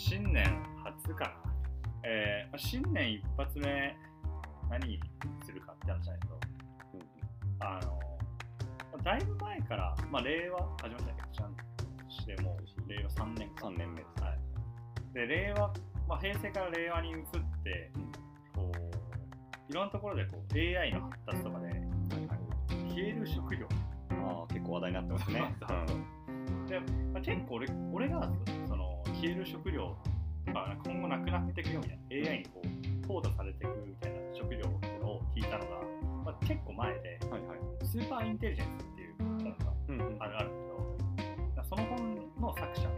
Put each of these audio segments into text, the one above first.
新年初かな。えー、新年一発目、何するかって話ないけど、あの、だいぶ前から、まあ、令和始まったけど、ちゃんとしてもう、令和3年か。3年目です。はい。で、令和、まあ、平成から令和に移って、こう、いろんなところでこう AI の発達とかで、消える職業ああ、結構話題になってますね。で、まあ、結構俺俺がその消える食料とか今後なくなっていくよみたいな AI にこう淘汰されていくみたいな職業っていうのを聞いたのが、まあ、結構前でうんはいはい。「スーパーインテリジェンス」っていう本があるあるんだけどその本の作者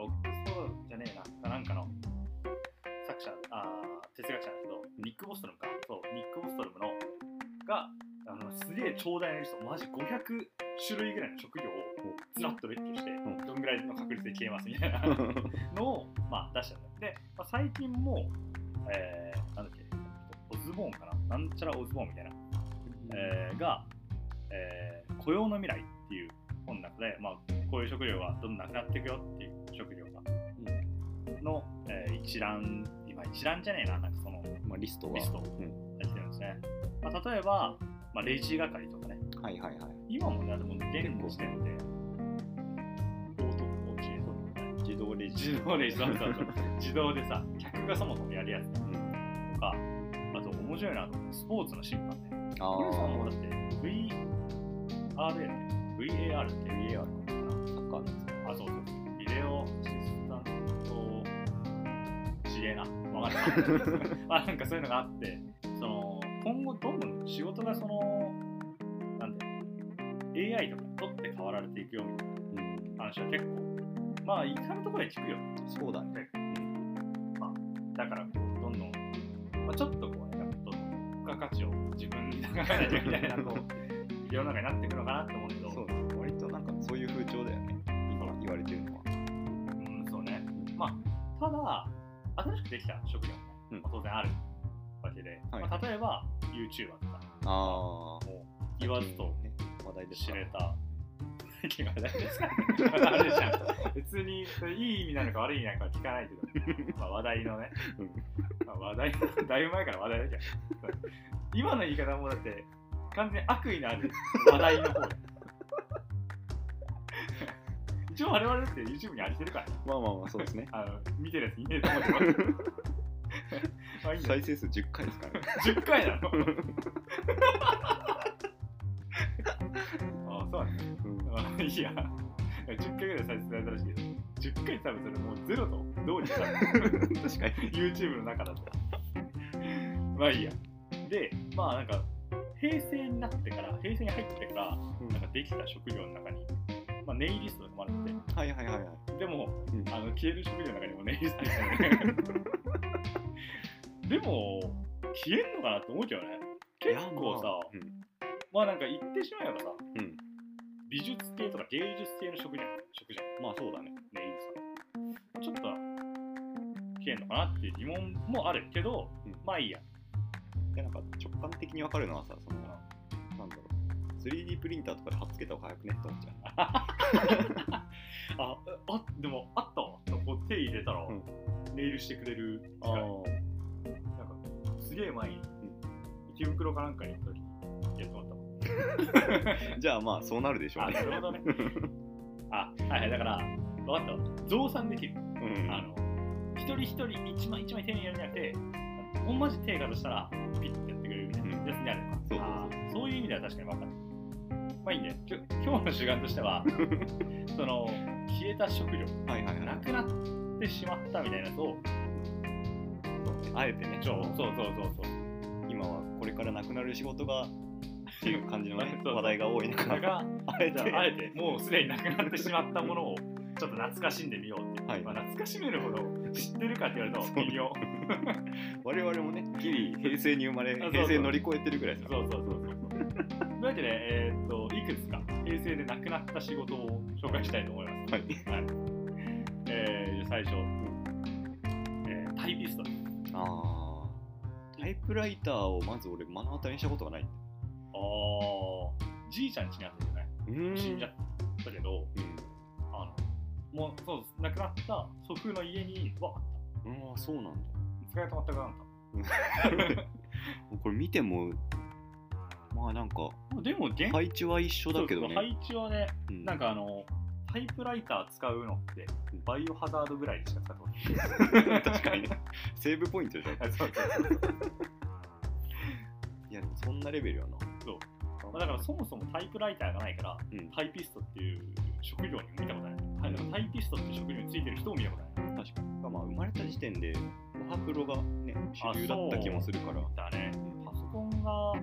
オックスフォードじゃねえななんかの作者あー哲学者なんだけどニック・ボストルムかそうニック・ボストルムのがあのすげえ長大なリストマジ500種類ぐらいの職業をずらっと列挙して、ん。どんぐらいの確率で消えますみたいな。のを、まあ、出した。んで、まあ、最近も、えー、なんだっけオズボーンかな。なんちゃらオズボーンみたいな、えーが、えー雇用の未来っていう本の中で、まあ、こういう職業がどんどんなくなっていくよっていう職業が、の、えー一覧今一覧じゃねえななんかそのまあ、リストが。リストうん。入ってるんですね、まあ、例えば、まあ、レジ係とかねはいはいはい。今もね、でも現時点で、オートコーチ自動レジ。自動レジ、そうそうそう自動でさ、客がそもそもやるやつうんとか、あと面白いなと思ってスポーツの審判ね。あこれさ、もうあだって VRA ね、VAR って VAR かな。サッカーのやつ。あ、そうそう。ビデオアシスタント、ちげえな。わかんない。あ、なんかそういうのがあって、どんどん仕事がその、なんで、AI とかに取って代わられていくよみたいうん。な話は結構、まあ、至るところで聞くよ。そうだね。だから、どんどん、まあ、ちょっとこうね、なんかどんどん付加価値を自分に高めないとみたいな、こう、世の中になっていくのかなと思うけど、そう。割となんかそういう風潮だよね。今言われてるのは。うん、そうね。まあ、ただ、新しくできた職業も、うんまあ当然あるわけで、はいまあ、例えば YouTuber とか、ああ。もう言わずとね、話題で知れた。最近話題ですかじゃん。別にそれいい意味なのか悪い意味なのかは聞かないけど、まあ話題のね、まあ、話題、だいぶ前から話題だけど、今の言い方もだって、完全に悪意のある話題の方で。一応我々だって YouTube にありてるからね。まあまあまあ、そうですね。あの見てるやついねえと思ってます。まあいいんだよ再生数10回ですからね。10回なの？あそうなんだ。うんあいいや。10回ぐらい再生されたらしいけど、10回多分それもうゼロと同時だ。確かに。YouTube の中だと。まあいいや。で、まあなんか、平成になってから、平成に入ってから、なんかできた職業の中に、まあ、ネイリストとかもあるんで、はいはいはいはい。でも、うんあの消える職業の中にもネイリスト入ってるでも、消えんのかなって思うけどね。結構さ、うんまあなんか言ってしまえばさ、うん美術系とか芸術系の職じゃん、職じゃん、まあそうだね。ネイリスト。ちょっと、消えんのかなっていう疑問もあるけど、うんまあいいや。で、なんか直感的にわかるのはさ、その、なんだろう。3D プリンターとかで貼っつけた方が早くねって思っちゃう。あ、あ、でもあったわ。こう手入れたら、うんネイルしてくれる機械。なんか、すげえ前に、池袋かなんかに行った時にやってもらったもん。じゃあまあそうなるでしょうあ、ねな。るほどね。あ、はいはい、だから、分かったわ。増産できる。うんあの、一人一人一枚一枚丁寧にやるんじゃなくて、ほんまじ手がとしたら、ピッてやってくれるみたいなやつになる。そうそうそういう意味では確かに分かる。まあいいね。きょ今日の主眼としては、その、消えた食料、はいはいはい。なくなってしまったみたいなやつを、あえてね、そうそうそうそうそう。今はこれからなくなる仕事がっていう感じの 話題が多い中、それが、あえて。ああえてもうすでになくなってしまったものをちょっと懐かしんでみようっていう、はい。まあ、懐かしめるほど知ってるかって言われると微妙。我々もね、ギリ平成に生まれ、平成乗り越えてるぐらいです。から。そうそうそうそう。というわけで、えーっといくつか平成でなくなった仕事を紹介したいと思います、はい。はい。えー、最初、えータイピストあー。タイプライターをまず俺目の当たりにしたことがない。あー。じいちゃん家にあったよねうーん。死んじゃったけどうん。あのもうそうです。亡くなった祖父の家にはあっああそうなんだ。た使い止まったからなんだ これ見てもまあなんかでも現配置は一緒だけどね。そうそう配置はねうん。なんかあのタイプライター使うのってバイオハザードぐらいしか使ったことない。確かに。ねセーブポイントじゃん。あそうそうそういやでもそんなレベルやな。そう。まあだからそもそもタイプライターがないからうん。タイピストっていう職業に見たことない、はい、だからタイピストっていう職業についてる人を見たことない。確かに。まあ生まれた時点でおはプロがね主流だった気もするから。だね。パソコンが、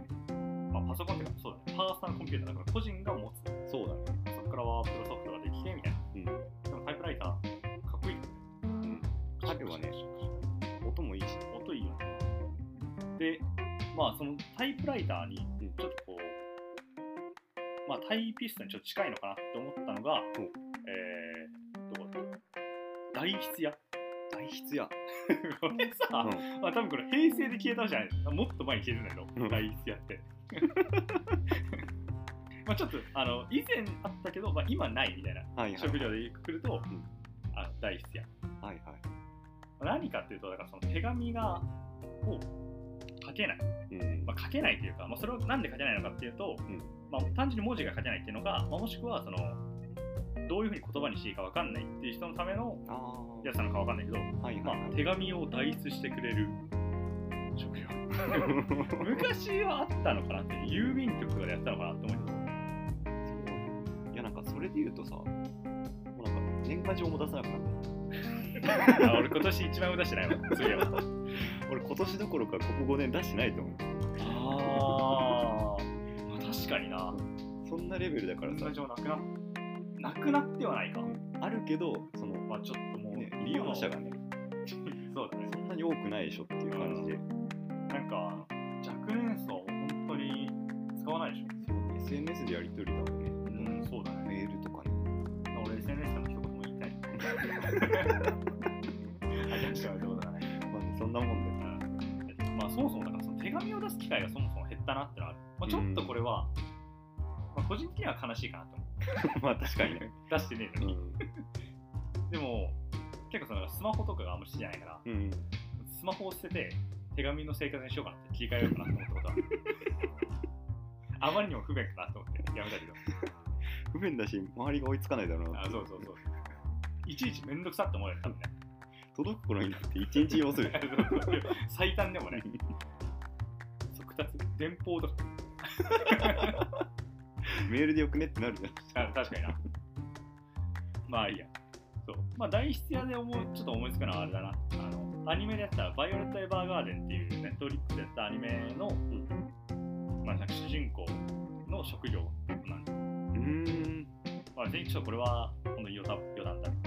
まあ、パソコンってかそうだね。パーソナルコンピューターだから個人が持つそうだね。そこからワープロソフトができてみたいな。うん。でもタイプライターかっこいいうん。彼はね音もいいし。音いいよねでまあそのタイプライターにうん。ちょっとこう、まあタイピストにちょっと近いのかなって思ったのが、う。んえー、どこだ大筆屋。大筆やこれさ、うん。まあ多分これ平成で消えたんじゃないもっと前に消えてたけど、うん。大筆屋ってまあちょっとあの以前あったけど、まあ、今ないみたいなはいはい職業で来ると、ん。あ大筆屋はいはい。何かっていうとだからその手紙がを書けない、うん。まあ、書けないというか、まあ、それをなんで書けないのかっていうと、ん。まあ、単純に文字が書けないっていうのが、まあ、もしくはそのどういうふうに言葉にしていいか分かんないっていう人のためのあやつなのか分かんないけど、あはいまあはい、手紙を代筆してくれる職業。昔はあったのかなって郵便局とかでやったのかなって思うけど。いやなんかそれで言うとさもうなんか年賀状も出さなくなっあ 俺今年一番出してないわそういえばた俺今年どころかここ5年出してないと思う。あー、まあ確かにな。そんなレベルだからさ。年賀状なくななくなってはないか、あるけどその、まあちょっともう、ね、利用者がね そうだね。そんなに多くないでしょっていう感じで、なんか若年層本当に使わないでしょ。SNS でやり取りいあじゃあ違うだねまあねそんなもんだよまあそもそもだからその手紙を出す機会がそもそも減ったなってのはある、まあ、ちょっとこれは、まあ、個人的には悲しいかなと思う。まあ確かにね。出してねえのに、うん、でも結構そのスマホとかがあんまり好きじゃないからうん、スマホを捨てて手紙の生活にしようかなって切り替えようかなと思ったことは あまりにも不便かなと思ってやめたけど。不便だし周りが追いつかないだろうなあそうそうそういちいちめんどくさって思うよね多分ね届く頃になって1日要する。最短でもね。速達電報とか。メールでよくねってなるじゃん。あ確かにな。まあいいや。そう。まあ大筆屋で思うちょっと思いつくのはあれだな。あのアニメでやった「バイオレット・エヴァーガーデン」っていうネットフリックスでやったアニメの、まあ、なんか主人公の職業なんでうーん。まあ、ちょっとこれは本当に余談だ、えー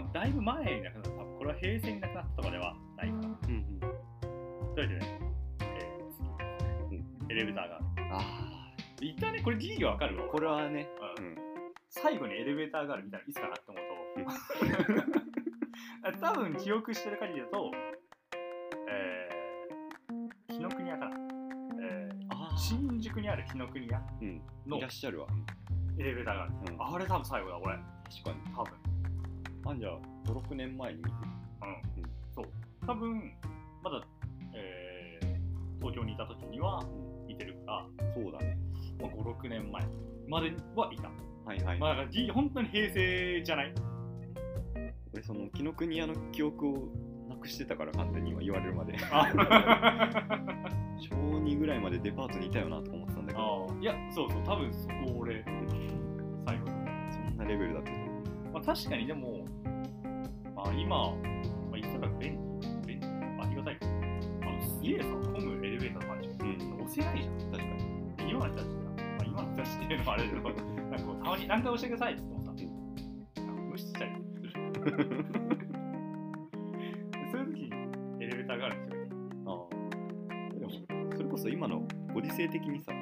まあ、だいぶ前になくなった。多分これは平成になくなったとかではないかな。うんうん。というわけでね、えー次エレベーターが。あ一旦ねこれギリわかるわ。あこれはねうん。うん。最後にエレベーターがあるみたいないつかなって思うと。多分記憶してる限りだとえー、紀ノ国屋かな、えあー、新宿にある紀ノ国屋うん。のいらっしゃるわ。エレベーターがある、うん。あれ多分最後だ俺確かに。多分あんじゃあ56年前に見て。うん、そう。多分まだ、えー東京にいた時には見てるから、そうだね。まあ、56年前まではいた、はいはい、まあ、だからぎ本当に平成じゃない？俺その紀ノ国屋の記憶をなくしてたから完全に今言われるまで。あ。小2ぐらいまでデパートにいたよなとか思ってたんだけど。あいやそうそう多分そこ俺最後そんなレベルだったまあ確かにでもまあ今、まあ、言ったら便利便利ありがたいけどあのすげえさ混むエレベーターの感じうん。押せないじゃん確かに。今の人たちが、まあ、今の人たちっていうのもあれだけどなんかたまに何回押してくださいって言ってもさ、なんか無視したりするそういう時にエレベーターがあるんですよね。ああでもそれこそ今のご時世的にさ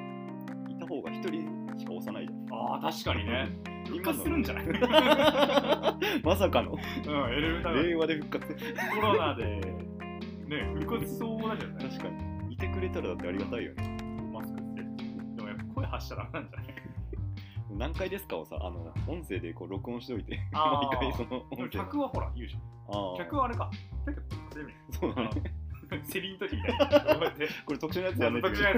いた方が一人しか押さないじゃん。ああ確かにね復活するんじゃないうんエまさかのレベーター令和で復活。がコロナでね復活しそうだけどね。確かに。いてくれたらだってありがたいよね。マスクして。でもやっぱ声発したらダメなんじゃない？何回ですか？をさ、あの、音声でこう録音しておいて、あー。毎回そのでも音声客はほら言うじゃん。あー。客はあれか。ペケ稼いでそうだね。セリ の時みたいな。こうやってこれ特殊なやつやね。特殊なや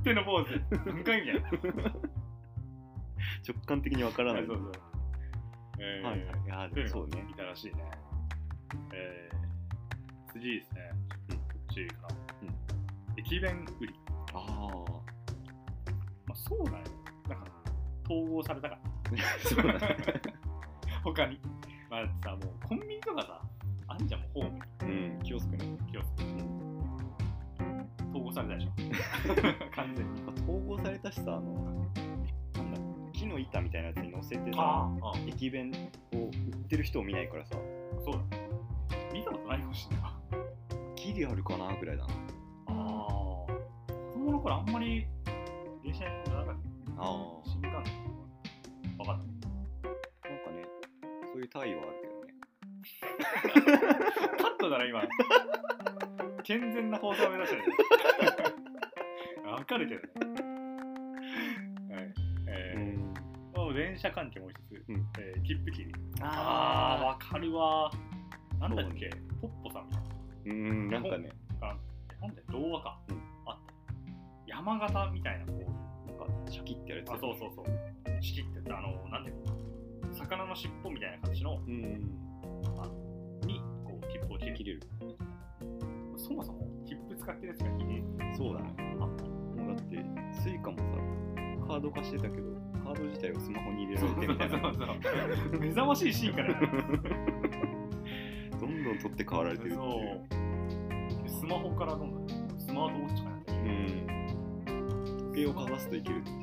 つ手のポーズ。何回みたいな直感的にわからない。そうそうえーはいはい。いやそうね。いたらしいね。えー、次ですね。うんこっちかな。うん駅弁売り。あまあそうだね。だから、統合されたから。あ。そうだね。他に。まあさ、もうコンビニとかさ、あんじゃんもうホーム。うん、気をつけね。気をつけて。統合されたでしょ。完全に。統合されたしさ、あの、の板みたいなやつに乗せてさ、駅弁を売ってる人を見ないからさ、そうだ。見たことないかもしれないわ。ギリあるかなぐらいだな。ああ。子供の頃あんまり電車に乗らなかった。ああ。新幹線分かった。なんかね、そういう体位はあるけどね。カットだな、今。健全な放送を目指してる。わかるけどね。ー、もう電車関係もう一つ、うんえー、切符切り。あー、あわかるわ。なんだっけ、ポッポさんみたいーうん、なんかね、な。あなんだよ、童話か。うんあった。山形みたいな、こう、なんかシャキってやるやつ。あ、そうそうそう。仕切ってた、あの、なんていうの？魚の尻尾みたいな感じの、うん。に、こう、切符を切る。切れる。そもそも、切符使ってるやつがいねえそうだね。あった。もうだって、 Suica もさ、カード化してたけど、カード自体をスマホに入れられてみたいな。そうそうそう目覚ましいシーンから どんどん取って代わられてるっていう。スマホからどんどんスマートウォッチからやうん。時計をかざすといけるっていう。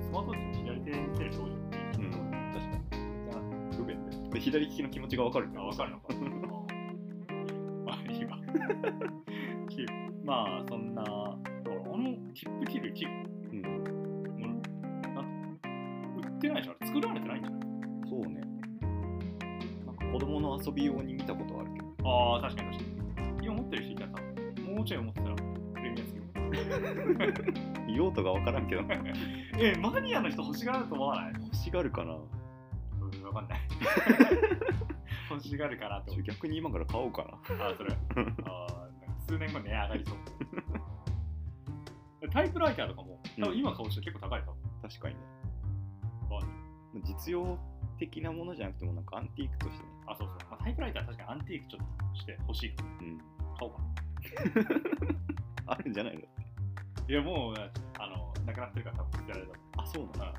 スマートウォッチ左手に見せる少女ってうん、確かに。不便で。で、左利きの気持ちがわかるあ分かるのかあいいわ まあそんなあの切符切る切るうん。ってないでしょ？あれ作られてないんじゃない？そうね。なんか子供の遊び用に見たことはあるけど。ああ確かに確かに今持ってる人いたらもうちょい持ってたらプレミアつける用途がわからんけど。えマニアの人欲しがると思わない？欲しがるかな？うん、わかんない。欲しがるかなと。逆に今から買おうかな。あ、それ。あ数年後値上がりそう。タイプライターとかも、多分今買う人結構高いかも。確かにね。わかんない実用的なものじゃなくても、なんかアンティークとしてね。あ、そうそう。まあ、タイプライター確かにアンティークちょっとして欲しいかも。うん。買おうか あるんじゃないの？な。いや、もう、あの、なくなってるから多分捨てられた。あ、そうなの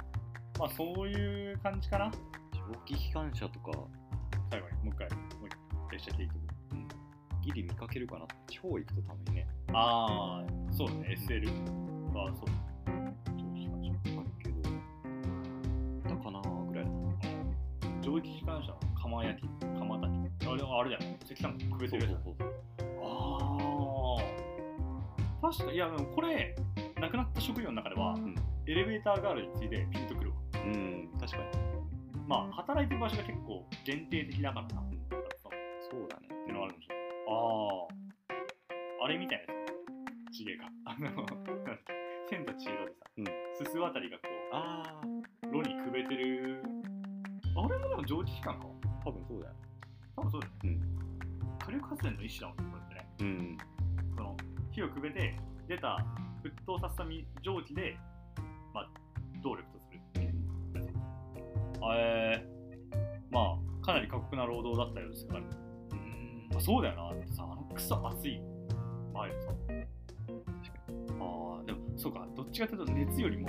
まあ、そういう感じかな。蒸気機関車とか、最後に、もう一回、もう一回、列車切りとく。ギリ見かけるかな。地方行くとたまにね、ああ、そうだね。SL は、そう。蒸気機関車の釜焼き、釜炊き。あれ、あれだよね。石炭くべてるやつ。ああ。確かいや、でもこれ、亡くなった職業の中では、んエレベーターガールについてピンとくるわ。そう。うん、確かに。まあ、働いてる場所が結構限定的だからな。んってそうだね。いうのはあるかもしれない。ああ。あれみたいなやつ。地毛が。あの、千と千尋でさ、うんすす渡りがこあう、炉にくべてる。あれもでも蒸気機関か。ー、多分そうだよ。多分そうだよね。うん。火力発電の一種だもんね、これってね。うん。その火をくべて出た沸騰させたみ蒸気で、まあ、動力とするっていうえー、まあかなり過酷な労働だったようですから、うんまあ、そうだよなだってさあのクソ暑い前でさああでもそうかどっちかというと熱よりも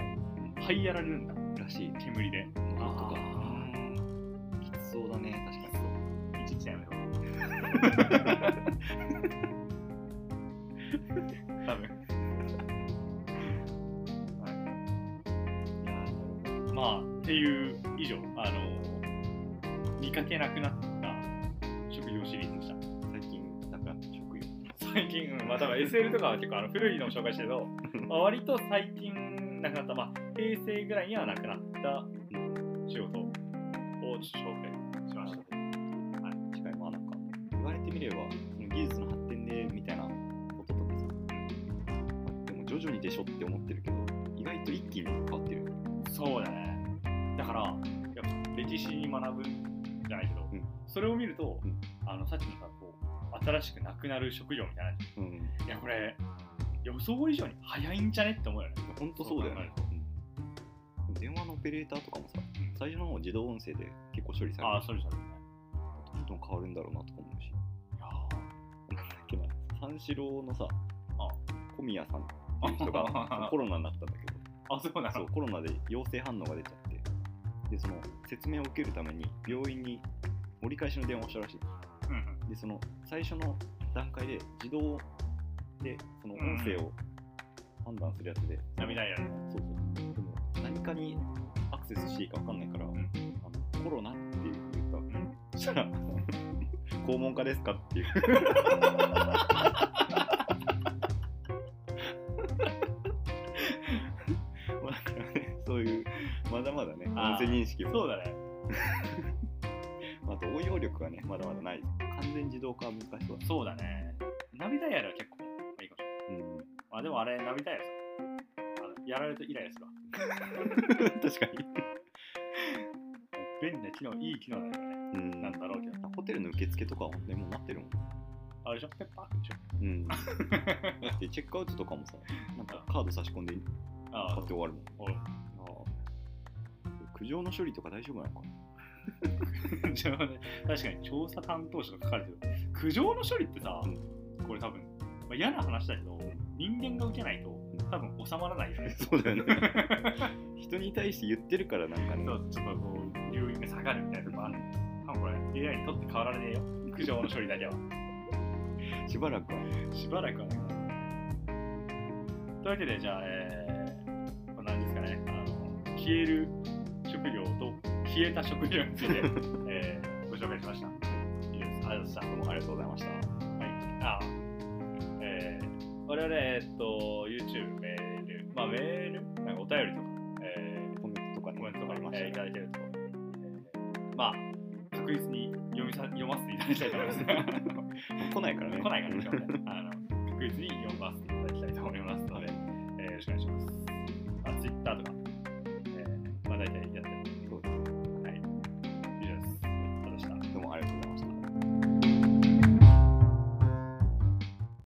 這いやられるんだらしい。煙で喉とか。そうだね、確かに。ーいちいちやめろ。多分はい。まあっていう以上あの見かけなくなった職業シリーズでした。最近、なくなった職業。最近、うん、まあ多分 SL とかは結構あの古いのを紹介してるけど、まあ、割と最近なくなった。まあ平成ぐらいにはなくなった仕事を紹介徐々にでしょって思ってるけど、意外と一気に変わってる。そうだね。からやっぱ歴史に学ぶんじゃないけど、うん。それを見ると、うん。あのさっきのさこう新しくなくなる職業みたいな。うん。いやこれ予想以上に早いんじゃねって思うよね。本当そうだよね。そうん。電話のオペレーターとかもさうん。最初の方自動音声で結構処理される。ああそうですねどんどん変わるんだろうなとか思うし。いやなんだっけな三四郎のさあ。小宮さんっていう人が コロナになったんだけど。ーあそうなの？そうコロナで陽性反応が出ちゃって。でその説明を受けるために病院に折り返しの電話をしたらしい。うんうん。でその最初の段階で自動でその音声を判断するやつで、涙やる。そうそう。でも何かにアクセスしていいか分かんないから、ん。あのコロナって言った。うん。そしたら 肛門科ですかっていう まだまだね音声認識も。そうだね。まあ、あと応用力がねまだまだない。完全自動化は難しそうだそうだね涙やるは結構まあいいかもしれない。うん。まあでもあれ涙やるさ。あのやられるとイライラするわ。確かに。便利な機能いい機能だよね。うん。なんだろうけど。ホテルの受付とかはねもうなってるもん。あれでしょ？ペッパーでしょ。うん。だってチェックアウトとかもさなんかカード差し込んであ買って終わるもん苦情の処理とか大丈夫なのかな？じゃあね確かに調査担当者と書かれてる。苦情の処理ってさ、うこれ多分、まあ、嫌な話だけど人間が受けないと多分収まらないよね。そうだよね。人に対して言ってるからなんかね。そうちょっとこう留飲が下がるみたいなとこある。多分これ AI にとって変わられねえよ。苦情の処理だけは。しばらくはね。しばらくはね。というわけでじゃあえー、何ですかね。あの消える消えた食料について、えー、ご紹介しました。いいです。ありがとうございました。どうもありがとうございましたはい。あえー、我々、えっと、YouTube、メール、まあ、メール、なんかお便りとか、えコメントとかー、ねコメントとかありまえーいしただけると、えーまあ、確実に読みさ読ませていただきたいと思います。来ないからね。来ないからね、あの確実に読ませていただきたいと思いますので、えーよろしくお願いします。あ、Twitter とか、